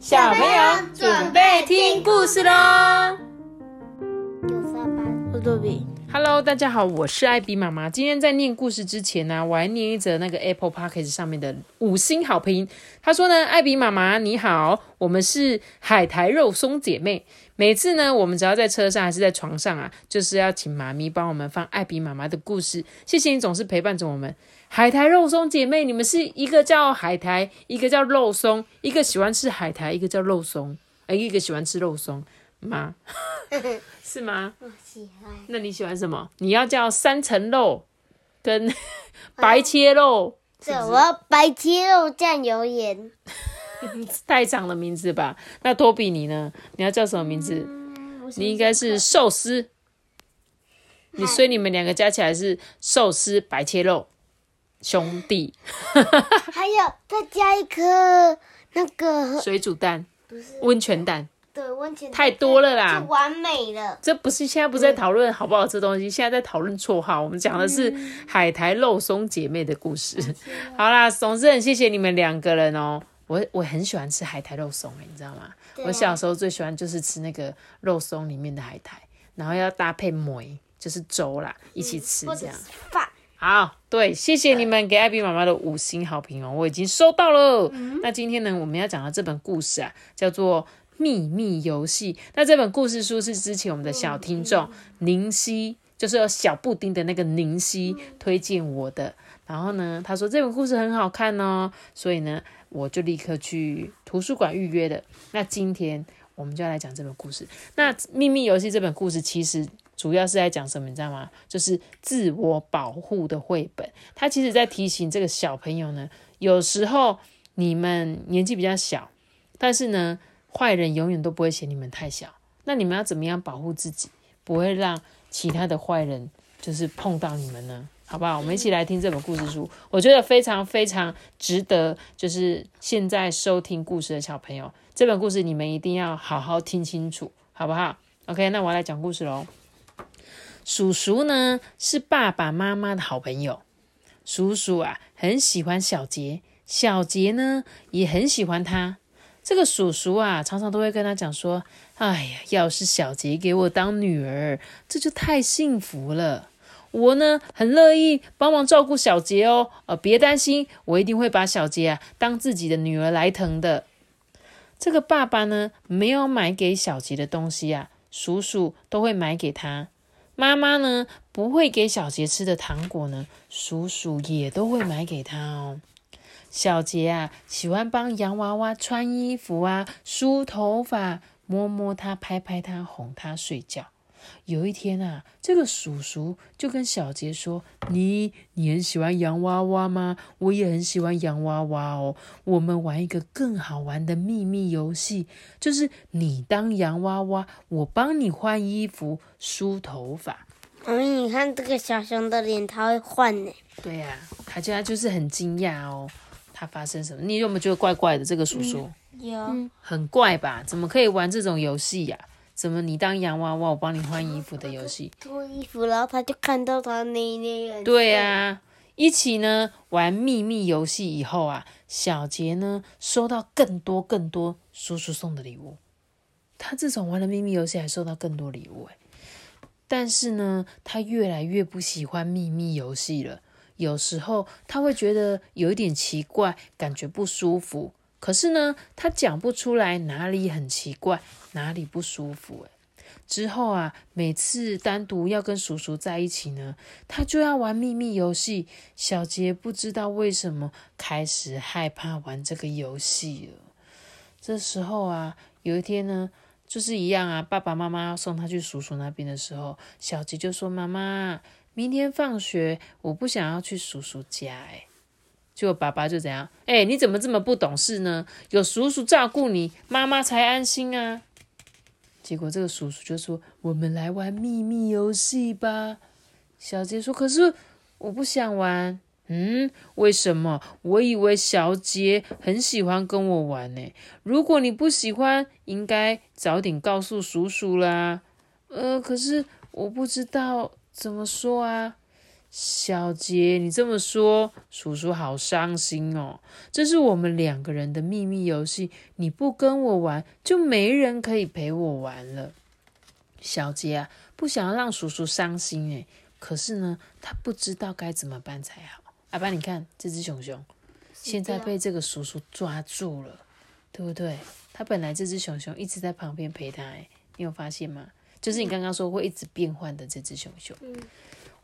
小朋友准备听故事喽有上班，我多比。！Hello，大家好，我是艾比妈妈。今天在念故事之前呢，我还念一则那个 Apple Podcast 上面的五星好评。他说呢，艾比妈妈你好，我们是海苔肉松姐妹。每次呢，我们只要在车上还是在床上啊，就是要请妈咪帮我们放艾比妈妈的故事。谢谢你总是陪伴着我们。海苔肉松姐妹，你们是一个叫海苔，一个叫肉松，一个喜欢吃海苔，一个叫肉松，哎，一个喜欢吃肉松吗？是吗？我喜欢。那你喜欢什么？你要叫三层肉跟 白切肉，对，我要白切肉酱油盐。太长的名字吧？那托比你呢？你要叫什么名字？你应该是寿司。你所以你们两个加起来是寿司白切肉兄弟还有再加一颗那个水煮蛋不是温泉蛋，对温泉太多了啦完美了。这不是现在不是在讨论好不好吃东西，现在在讨论绰号。我们讲的是海苔肉松姐妹的故事。好啦，总之很谢谢你们两个人哦。我我很喜欢吃海苔肉松诶，你知道吗？啊我小时候最喜欢就是吃那个肉松里面的海苔，然后要搭配梅，就是粥啦，一起吃这样好，对，谢谢你们给艾比妈妈的五星好评哦，我已经收到了。那今天呢，我们要讲的这本故事啊，叫做《秘密游戏》。那这本故事书是之前我们的小听众宁熙，就是有小布丁的那个宁熙推荐我的。然后呢，他说这本故事很好看哦，所以呢，我就立刻去图书馆预约的。那今天我们就要来讲这本故事。那《秘密游戏》这本故事其实主要是在讲什么，你知道吗？就是自我保护的绘本。他其实在提醒这个小朋友呢，有时候你们年纪比较小，但是呢，坏人永远都不会嫌你们太小。那你们要怎么样保护自己，不会让其他的坏人就是碰到你们呢？好不好？我们一起来听这本故事书，我觉得非常非常值得，就是现在收听故事的小朋友，这本故事你们一定要好好听清楚，好不好？OK，那我来讲故事喽。叔叔呢是爸爸妈妈的好朋友，叔叔啊很喜欢小杰，小杰呢也很喜欢他。这个叔叔啊常常都会跟他讲说：“哎呀，要是小杰给我当女儿，这就太幸福了。我呢很乐意帮忙照顾小杰哦，呃，别担心，我一定会把小杰啊当自己的女儿来疼的。”这个爸爸呢没有买给小杰的东西啊，叔叔都会买给他。妈妈呢不会给小杰吃的糖果呢，叔叔也都会买给他哦。小杰啊，喜欢帮洋娃娃穿衣服啊，梳头发，摸摸它，拍拍它，哄它睡觉。有一天啊，这个叔叔就跟小杰说：“你你很喜欢洋娃娃吗？我也很喜欢洋娃娃哦。我们玩一个更好玩的秘密游戏，就是你当洋娃娃，我帮你换衣服、梳头发。嗯，你看这个小熊的脸，它会换呢。对呀、他现在就是很惊讶哦，他发生什么？你有没有觉得怪怪的？这个叔叔、有，很怪吧？怎么可以玩这种游戏呀？怎么你当洋娃娃，我帮你换衣服的游戏？脱衣服，然后他就看到他那那个。对啊、一起呢玩秘密游戏以后啊，小杰呢收到更多更多叔叔送的礼物。他自从玩了秘密游戏，还收到更多礼物哎。但是呢，他越来越不喜欢秘密游戏了。有时候他会觉得有一点奇怪，感觉不舒服。可是呢，他讲不出来哪里很奇怪，哪里不舒服哎。之后啊，每次单独要跟叔叔在一起呢，他就要玩秘密游戏。小杰不知道为什么开始害怕玩这个游戏了。这时候啊，有一天呢，就是一样啊，爸爸妈妈要送他去叔叔那边的时候，小杰就说：“妈妈，明天放学我不想要去叔叔家。”哎，结果爸爸就怎样？哎，你怎么这么不懂事呢？有叔叔照顾你，妈妈才安心啊。结果这个叔叔就说：“我们来玩秘密游戏吧。”小杰说：“可是我不想玩。”嗯，为什么？我以为小杰很喜欢跟我玩呢。如果你不喜欢，应该早点告诉叔叔啦。呃，可是我不知道怎么说啊。小杰，你这么说，叔叔好伤心哦。这是我们两个人的秘密游戏，你不跟我玩，就没人可以陪我玩了。小杰啊，不想要让叔叔伤心诶，可是呢，他不知道该怎么办才好。阿爸，你看这只熊熊，现在被这个叔叔抓住了，对不对？他本来这只熊熊一直在旁边陪他，诶，你有发现吗？就是你刚刚说会一直变换的这只熊熊。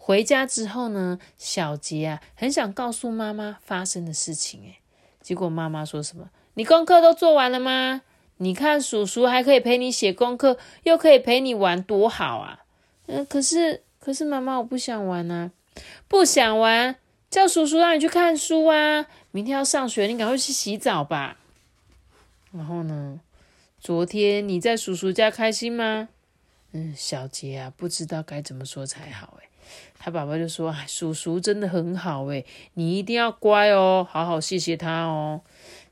回家之后呢，小杰啊，很想告诉妈妈发生的事情，诶结果妈妈说什么？你功课都做完了吗？你看叔叔还可以陪你写功课，又可以陪你玩，多好啊！嗯，可是可是妈妈，我不想玩啊，不想玩，叫叔叔让你去看书啊！明天要上学，你赶快去洗澡吧。然后呢，昨天你在叔叔家开心吗？嗯，小杰啊，不知道该怎么说才好，诶他爸爸就说：“叔叔真的很好诶，你一定要乖哦，好好谢谢他哦。”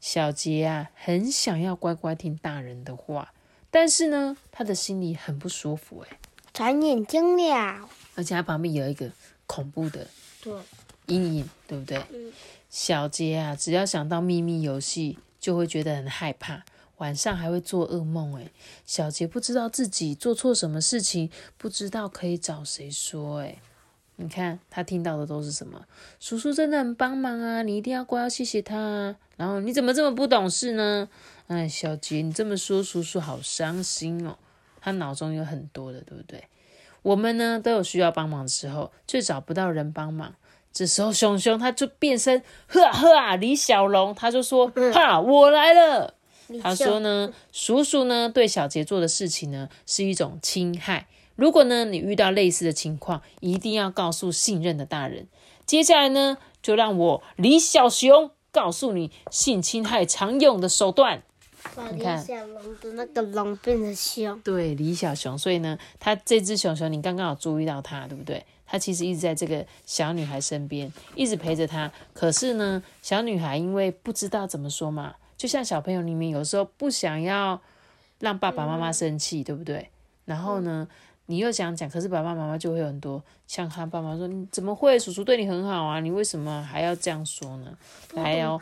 小杰啊，很想要乖乖听大人的话，但是呢，他的心里很不舒服诶。转眼睛了，而且他旁边有一个恐怖的阴影，对不对？小杰啊，只要想到秘密游戏，就会觉得很害怕，晚上还会做噩梦诶。小杰不知道自己做错什么事情，不知道可以找谁说诶。你看他听到的都是什么？叔叔真的很帮忙啊，你一定要乖，要谢谢他啊。然后你怎么这么不懂事呢？哎，小杰，你这么说，叔叔好伤心哦。他脑中有很多的，对不对？我们呢都有需要帮忙的时候，却找不到人帮忙。这时候熊熊他就变身，呵呵啊，李小龙他就说：哈，我来了。他说呢，叔叔呢对小杰做的事情呢是一种侵害。如果呢，你遇到类似的情况，一定要告诉信任的大人。接下来呢，就让我李小熊告诉你性侵害常用的手段。你看，李小龙的那个龙变成熊。对，李小熊。所以呢，他这只熊熊，你刚刚有注意到它，对不对？它其实一直在这个小女孩身边，一直陪着她。可是呢，小女孩因为不知道怎么说嘛，就像小朋友里面有时候不想要让爸爸妈妈生气，对不对？然后呢？你又想讲，可是爸爸妈妈就会有很多像他爸妈说：“你怎么会？叔叔对你很好啊，你为什么还要这样说呢？”来哦，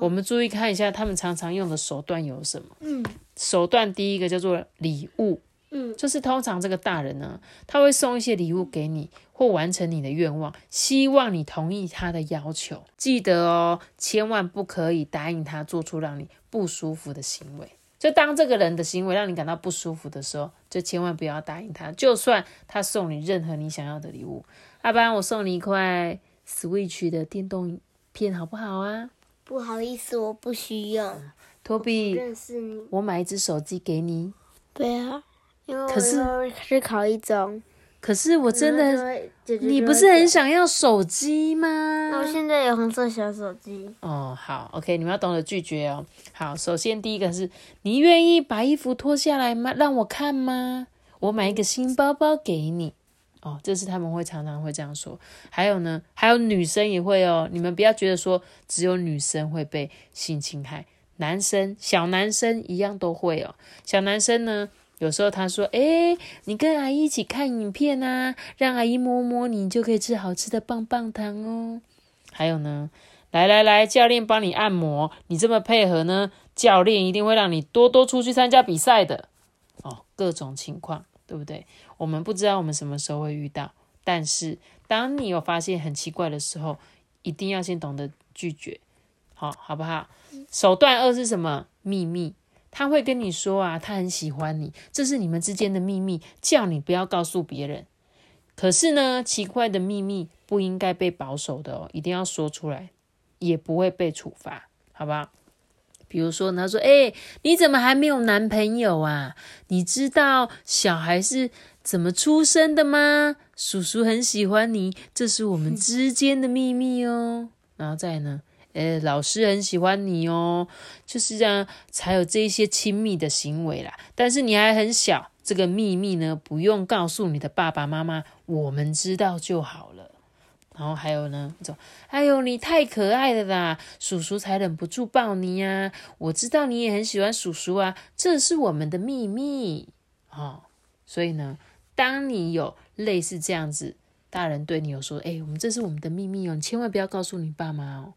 我们注意看一下，他们常常用的手段有什么？嗯，手段第一个叫做礼物，嗯，就是通常这个大人呢，他会送一些礼物给你，或完成你的愿望，希望你同意他的要求。记得哦，千万不可以答应他做出让你不舒服的行为。就当这个人的行为让你感到不舒服的时候，就千万不要答应他。就算他送你任何你想要的礼物，阿班，我送你一块 Switch 的电动片，好不好啊？不好意思，我不需要。托比。我买一只手机给你。对啊，因为可是是考一中。可是我真的，你不是很想要手机吗？我现在有红色小手机。哦，好，OK，你们要懂得拒绝哦。好，首先第一个是你愿意把衣服脱下来吗？让我看吗？我买一个新包包给你。哦，这是他们会常常会这样说。还有呢，还有女生也会哦。你们不要觉得说只有女生会被性侵害，男生小男生一样都会哦。小男生呢？有时候他说：“哎，你跟阿姨一起看影片啊，让阿姨摸摸你，就可以吃好吃的棒棒糖哦。”还有呢，来来来，教练帮你按摩，你这么配合呢，教练一定会让你多多出去参加比赛的哦。各种情况，对不对？我们不知道我们什么时候会遇到，但是当你有发现很奇怪的时候，一定要先懂得拒绝，好好不好？手段二是什么？秘密。他会跟你说啊，他很喜欢你，这是你们之间的秘密，叫你不要告诉别人。可是呢，奇怪的秘密不应该被保守的哦，一定要说出来，也不会被处罚，好不好？比如说，他说：“哎，你怎么还没有男朋友啊？你知道小孩是怎么出生的吗？叔叔很喜欢你，这是我们之间的秘密哦。”然后再呢？呃，老师很喜欢你哦，就是这样才有这一些亲密的行为啦。但是你还很小，这个秘密呢，不用告诉你的爸爸妈妈，我们知道就好了。然后还有呢，说，哎呦，你太可爱了啦，叔叔才忍不住抱你呀。我知道你也很喜欢叔叔啊，这是我们的秘密哦。所以呢，当你有类似这样子大人对你有说，哎，我们这是我们的秘密哦，你千万不要告诉你爸妈哦。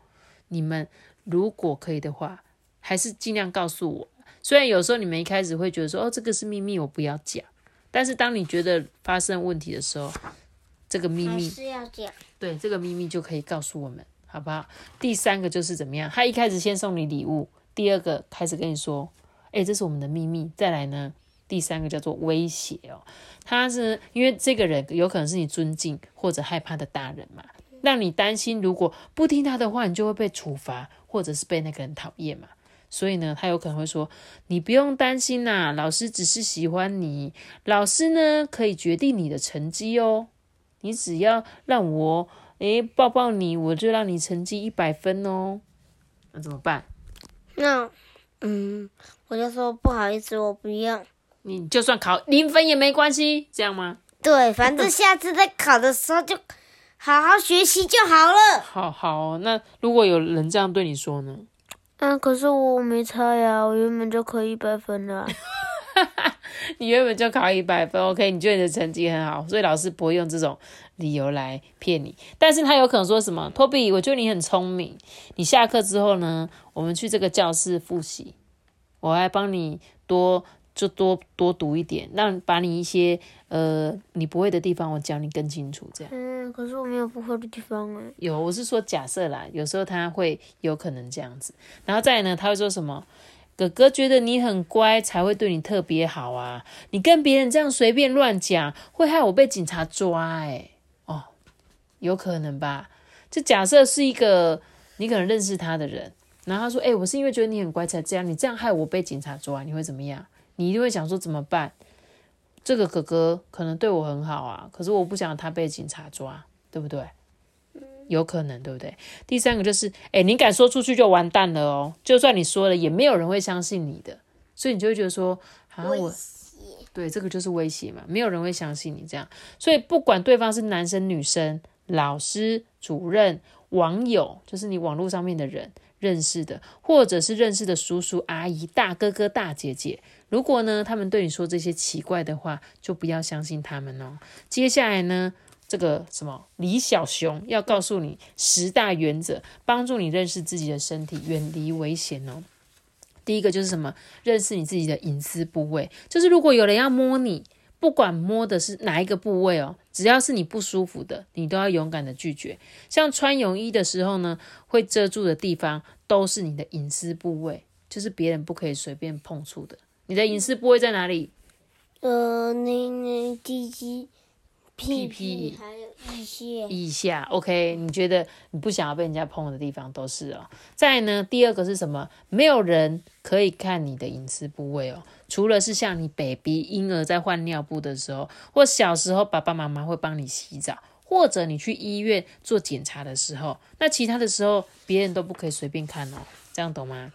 你们如果可以的话，还是尽量告诉我。虽然有时候你们一开始会觉得说，哦，这个是秘密，我不要讲。但是当你觉得发生问题的时候，这个秘密是要讲。对，这个秘密就可以告诉我们，好不好？第三个就是怎么样？他一开始先送你礼物，第二个开始跟你说，哎，这是我们的秘密。再来呢，第三个叫做威胁哦。他是因为这个人有可能是你尊敬或者害怕的大人嘛，让你担心，如果不听他的话，你就会被处罚，或者是被那个人讨厌嘛。所以呢，他有可能会说：“你不用担心呐，老师只是喜欢你，老师呢可以决定你的成绩哦。你只要让我诶抱抱你，我就让你成绩一百分哦。那怎么办？那嗯，我就说不好意思，我不要。你就算考零分也没关系，这样吗？对，反正下次再考的时候就好好学习就好了。好好，那如果有人这样对你说呢？嗯，可是我没猜呀，我原本就考一百分了。你原本就考一百分，OK？你觉得你的成绩很好，所以老师不会用这种理由来骗你。但是他有可能说什么，托比，我觉得你很聪明。你下课之后呢，我们去这个教室复习，我来帮你多。就多多读一点，让把你一些呃你不会的地方，我教你更清楚。这样。嗯，可是我没有不会的地方啊。有，我是说假设啦，有时候他会有可能这样子。然后再来呢，他会说什么？哥哥觉得你很乖，才会对你特别好啊。你跟别人这样随便乱讲，会害我被警察抓。哎，哦，有可能吧？就假设是一个你可能认识他的人，然后他说：“哎，我是因为觉得你很乖才这样，你这样害我被警察抓，你会怎么样？”你一定会想说怎么办？这个哥哥可能对我很好啊，可是我不想他被警察抓，对不对？有可能，对不对？第三个就是，哎，你敢说出去就完蛋了哦，就算你说了，也没有人会相信你的，所以你就会觉得说，啊，我，对，这个就是威胁嘛，没有人会相信你这样，所以不管对方是男生女生、老师、主任、网友，就是你网络上面的人。认识的，或者是认识的叔叔阿姨、大哥哥、大姐姐，如果呢，他们对你说这些奇怪的话，就不要相信他们哦。接下来呢，这个什么李小熊要告诉你十大原则，帮助你认识自己的身体，远离危险哦。第一个就是什么？认识你自己的隐私部位，就是如果有人要摸你。不管摸的是哪一个部位哦，只要是你不舒服的，你都要勇敢的拒绝。像穿泳衣的时候呢，会遮住的地方都是你的隐私部位，就是别人不可以随便碰触的。你的隐私部位在哪里？呃，那那鸡鸡。屁屁还有腋下，腋下，OK？你觉得你不想要被人家碰的地方都是哦。再呢，第二个是什么？没有人可以看你的隐私部位哦，除了是像你 baby 婴儿在换尿布的时候，或小时候爸爸妈妈会帮你洗澡，或者你去医院做检查的时候，那其他的时候别人都不可以随便看哦，这样懂吗？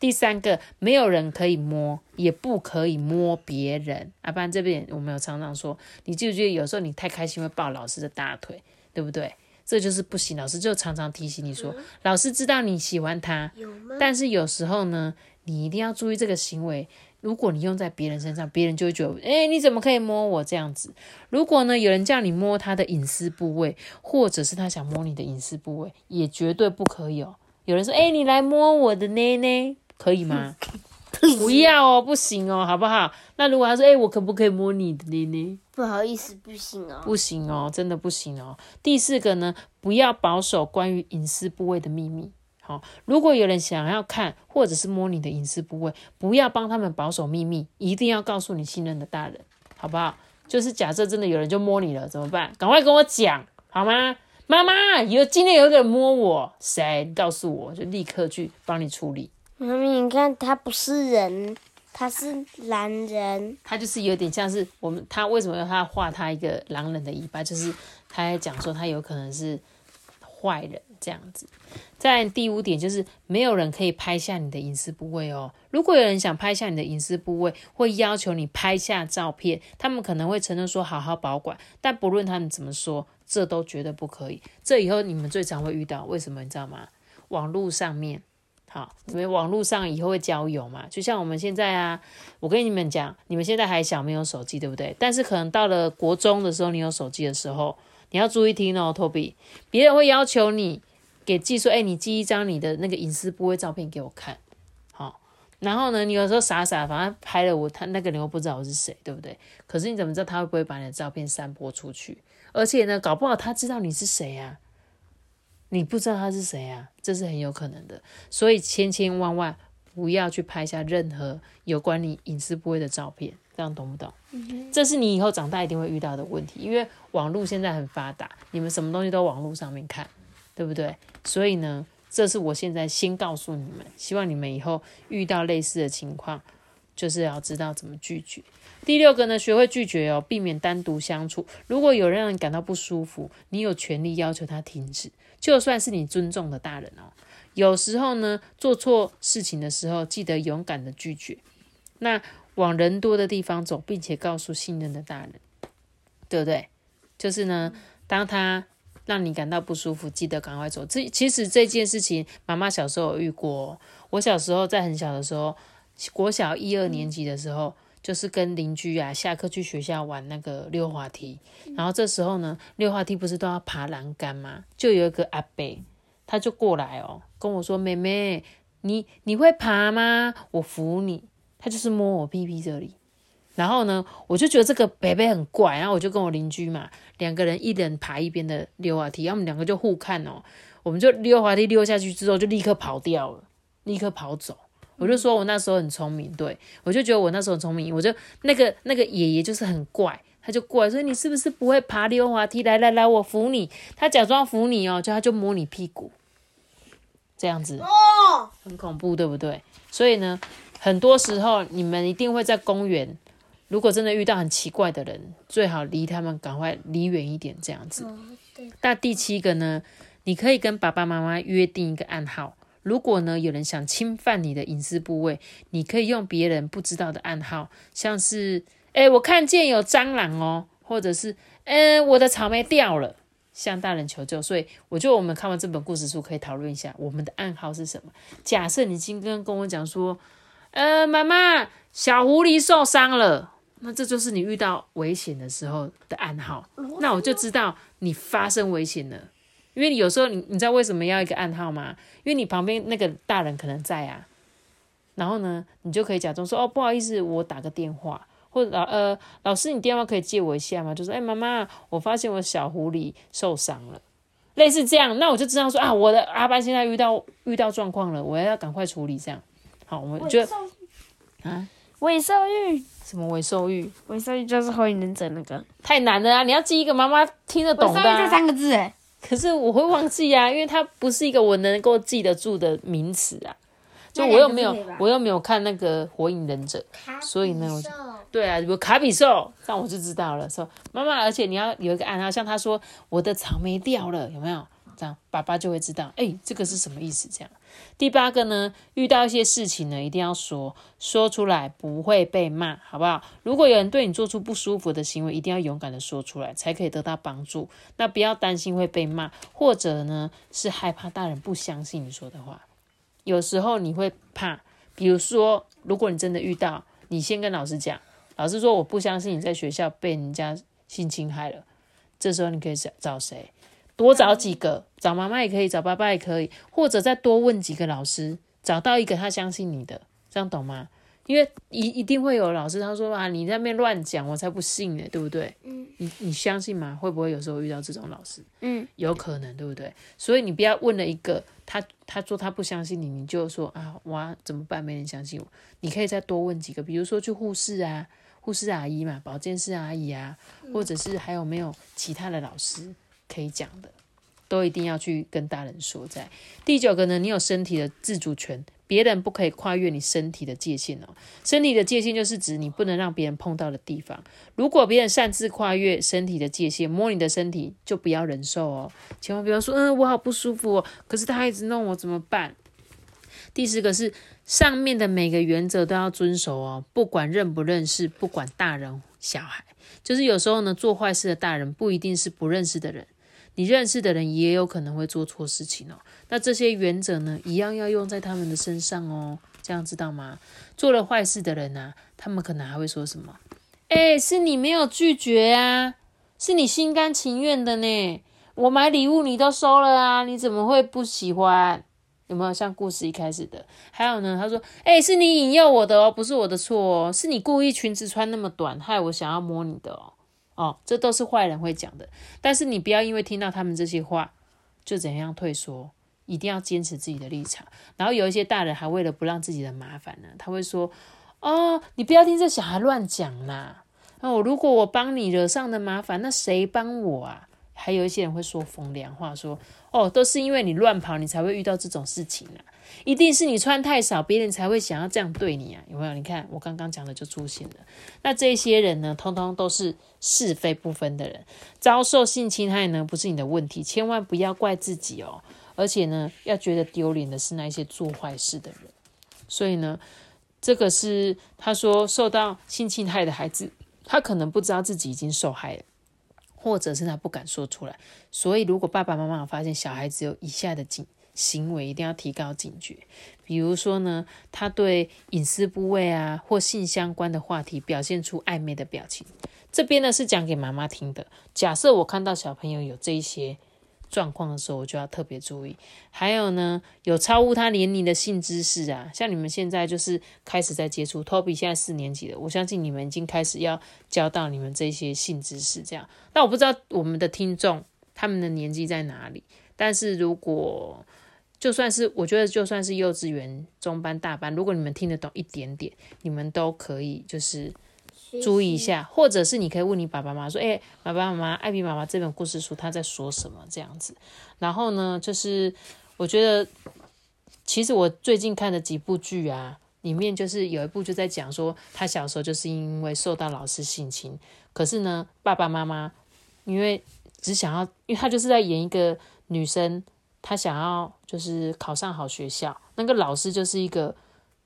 第三个，没有人可以摸，也不可以摸别人。啊，不然这边我们有常常说，你记不记得有时候你太开心会抱老师的大腿，对不对？这就是不行。老师就常常提醒你说，老师知道你喜欢他，但是有时候呢，你一定要注意这个行为。如果你用在别人身上，别人就会觉得，哎，你怎么可以摸我这样子？如果呢，有人叫你摸他的隐私部位，或者是他想摸你的隐私部位，也绝对不可以哦。有人说，哎，你来摸我的内内。可以吗？不要哦，不行哦，好不好？那如果他说，哎，我可不可以摸你的呢呢？不好意思，不行哦，不行哦，真的不行哦。第四个呢，不要保守关于隐私部位的秘密。好，如果有人想要看或者是摸你的隐私部位，不要帮他们保守秘密，一定要告诉你信任的大人，好不好？就是假设真的有人就摸你了，怎么办？赶快跟我讲，好吗？妈妈，有今天有一个人摸我，谁？告诉我就立刻去帮你处理。妈咪，你看他不是人，他是狼人。他就是有点像是我们，他为什么要他画他一个狼人的尾巴？就是他在讲说他有可能是坏人这样子。在第五点就是没有人可以拍下你的隐私部位哦。如果有人想拍下你的隐私部位，会要求你拍下照片，他们可能会承认说好好保管，但不论他们怎么说，这都绝对不可以。这以后你们最常会遇到，为什么你知道吗？网络上面。好，你们网络上以后会交友嘛？就像我们现在啊，我跟你们讲，你们现在还小，没有手机，对不对？但是可能到了国中的时候，你有手机的时候，你要注意听哦，Toby，别人会要求你给寄说，哎，你寄一张你的那个隐私部位照片给我看，好，然后呢，你有时候傻傻，反正拍了我，他那个人又不知道我是谁，对不对？可是你怎么知道他会不会把你的照片散播出去？而且呢，搞不好他知道你是谁呀，你不知道他是谁啊，这是很有可能的。所以千千万万不要去拍下任何有关你隐私部位的照片，这样懂不懂？这是你以后长大一定会遇到的问题，因为网络现在很发达，你们什么东西都网络上面看，对不对？所以呢，这是我现在先告诉你们，希望你们以后遇到类似的情况，就是要知道怎么拒绝。第六个呢，学会拒绝哦，避免单独相处。如果有人让人感到不舒服，你有权利要求他停止，就算是你尊重的大人哦。有时候呢，做错事情的时候，记得勇敢的拒绝。那往人多的地方走，并且告诉信任的大人，对不对？就是呢，当他让你感到不舒服，记得赶快走。这其实这件事情，妈妈小时候有遇过。我小时候在很小的时候，国小一二年级的时候。就是跟邻居啊，下课去学校玩那个溜滑梯，然后这时候呢，溜滑梯不是都要爬栏杆吗？就有一个阿伯，他就过来哦，跟我说：“妹妹，你你会爬吗？我扶你。”他就是摸我屁屁这里，然后呢，我就觉得这个伯伯很怪，然后我就跟我邻居嘛，两个人一人爬一边的溜滑梯，然后我们两个就互看哦，我们就溜滑梯溜下去之后就立刻跑掉了，立刻跑走。我就说，我那时候很聪明，对我就觉得我那时候很聪明。我就那个那个爷爷就是很怪，他就过来说：“你是不是不会爬溜滑梯？来来来，我扶你。”他假装扶你哦，就他就摸你屁股，这样子哦，很恐怖，对不对？所以呢，很多时候你们一定会在公园，如果真的遇到很奇怪的人，最好离他们赶快离远一点，这样子。那第七个呢，你可以跟爸爸妈妈约定一个暗号。如果呢，有人想侵犯你的隐私部位，你可以用别人不知道的暗号，像是“哎，我看见有蟑螂哦”，或者是“嗯，我的草莓掉了”，向大人求救。所以，我觉得我们看完这本故事书，可以讨论一下我们的暗号是什么。假设你今天跟我讲说：“呃，妈妈，小狐狸受伤了”，那这就是你遇到危险的时候的暗号。那我就知道你发生危险了。因为有时候你你知道为什么要一个暗号吗？因为你旁边那个大人可能在啊，然后呢，你就可以假装说哦不好意思，我打个电话，或者老呃老师你电话可以借我一下吗？就说哎妈妈，我发现我小狐狸受伤了，类似这样，那我就知道说啊我的阿班现在遇到遇到状况了，我要赶快处理这样。好，我们就啊尾兽玉什么尾兽玉？尾兽玉就是火影忍者那个，太难了啊！你要记一个妈妈听得懂的这三个字哎。可是我会忘记啊，因为它不是一个我能够记得住的名词啊。就我又没有，我又没有看那个《火影忍者》，所以呢，我就对啊，有卡比兽，这样我就知道了。说妈妈，而且你要有一个暗号，像他说我的草莓掉了，有没有？这样爸爸就会知道，哎，这个是什么意思？这样。第八个呢，遇到一些事情呢，一定要说说出来，不会被骂，好不好？如果有人对你做出不舒服的行为，一定要勇敢的说出来，才可以得到帮助。那不要担心会被骂，或者呢是害怕大人不相信你说的话。有时候你会怕，比如说，如果你真的遇到，你先跟老师讲，老师说我不相信你在学校被人家性侵害了，这时候你可以找找谁？多找几个，找妈妈也可以，找爸爸也可以，或者再多问几个老师，找到一个他相信你的，这样懂吗？因为一一定会有老师他说啊，你在那边乱讲，我才不信呢，对不对？嗯，你你相信吗？会不会有时候遇到这种老师？嗯，有可能，对不对？所以你不要问了一个，他他说他不相信你，你就说啊，哇，怎么办？没人相信我。你可以再多问几个，比如说去护士啊，护士阿姨嘛，保健室阿姨啊，或者是还有没有其他的老师？可以讲的，都一定要去跟大人说。在第九个呢，你有身体的自主权，别人不可以跨越你身体的界限哦。身体的界限就是指你不能让别人碰到的地方。如果别人擅自跨越身体的界限，摸你的身体，就不要忍受哦。千万不要说，嗯，我好不舒服哦，可是他一直弄我怎么办？第十个是上面的每个原则都要遵守哦，不管认不认识，不管大人小孩，就是有时候呢，做坏事的大人不一定是不认识的人。你认识的人也有可能会做错事情哦，那这些原则呢，一样要用在他们的身上哦，这样知道吗？做了坏事的人呢，他们可能还会说什么？哎，是你没有拒绝啊，是你心甘情愿的呢。我买礼物你都收了啊，你怎么会不喜欢？有没有像故事一开始的？还有呢，他说：“哎、是你引诱我的哦，不是我的错哦，是你故意裙子穿那么短，害我想要摸你的哦。”哦，这都是坏人会讲的。但是你不要因为听到他们这些话就怎样退缩，一定要坚持自己的立场。然后有一些大人还为了不让自己的麻烦呢，他会说：“哦，你不要听这小孩乱讲啦。哦，如果我帮你惹上的麻烦，那谁帮我啊？”还有一些人会说风凉话，说：“哦，都是因为你乱跑，你才会遇到这种事情啊！一定是你穿太少，别人才会想要这样对你啊！有没有？你看我刚刚讲的就出现了。那这些人呢，通通都是是非不分的人，遭受性侵害呢，不是你的问题，千万不要怪自己哦。而且呢，要觉得丢脸的是那些做坏事的人。所以呢，这个是他说受到性侵害的孩子，他可能不知道自己已经受害了。或者是他不敢说出来，所以如果爸爸妈妈发现小孩子有以下的警行为，一定要提高警觉。比如说呢，他对隐私部位啊或性相关的话题表现出暧昧的表情，这边呢是讲给妈妈听的。假设我看到小朋友有这一些状况的时候，我就要特别注意。还有呢，有超乎他年龄的性知识啊，像你们现在就是开始在接触，Toby 现在四年级了，我相信你们已经开始要教到你们这些性知识。这样，那我不知道我们的听众他们的年纪在哪里，但是如果就算是我觉得就算是幼稚园中班大班，如果你们听得懂一点点，你们都可以就是。注意一下，或者是你可以问你爸爸妈妈说：“哎、爸爸妈妈，艾比妈妈这本故事书他在说什么？”这样子。然后呢，就是我觉得，其实我最近看的几部剧啊，里面就是有一部就在讲说，他小时候就是因为受到老师性侵，可是呢，爸爸妈妈因为只想要，因为他就是在演一个女生，他想要就是考上好学校，那个老师就是一个。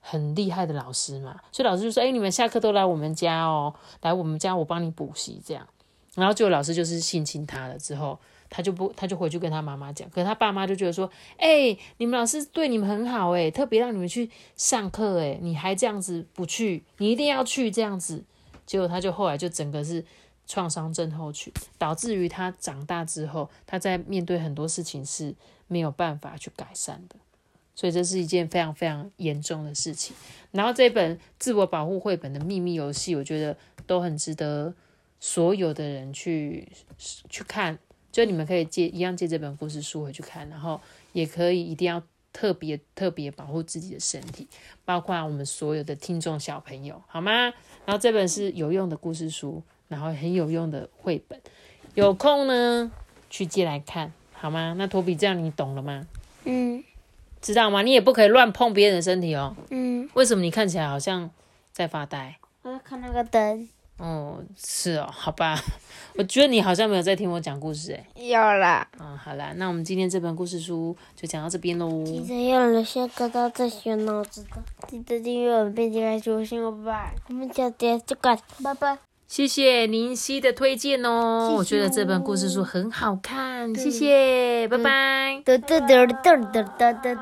很厉害的老师嘛，所以老师就说：“哎、你们下课都来我们家哦，来我们家我帮你补习这样。”然后就老师就是性侵他了之后，他就不他就回去跟他妈妈讲，可是他爸妈就觉得说：“哎、你们老师对你们很好哎，特别让你们去上课哎，你还这样子不去，你一定要去这样子。”结果他就后来就整个是创伤症候群，导致于他长大之后，他在面对很多事情是没有办法去改善的。所以这是一件非常非常严重的事情。然后这本自我保护绘本的秘密游戏，我觉得都很值得所有的人去去看。就你们可以借一样借这本故事书回去看，然后也可以一定要特别特别保护自己的身体，包括我们所有的听众小朋友，好吗？然后这本是有用的故事书，然后很有用的绘本，有空呢去借来看，好吗？那托比这样你懂了吗？嗯知道吗？你也不可以乱碰别人的身体哦。嗯，为什么你看起来好像在发呆？我要看那个灯。哦，是哦，好吧。我觉得你好像没有在听我讲故事诶。有啦，嗯，好啦，那我们今天这本故事书就讲到这边喽。记得要留下个到最学脑子的，记得订阅我们并且开启五星好吧？我们下节就干，拜拜。谢谢林夕的推荐哦，谢谢我觉得这本故事书很好看，谢谢，拜拜。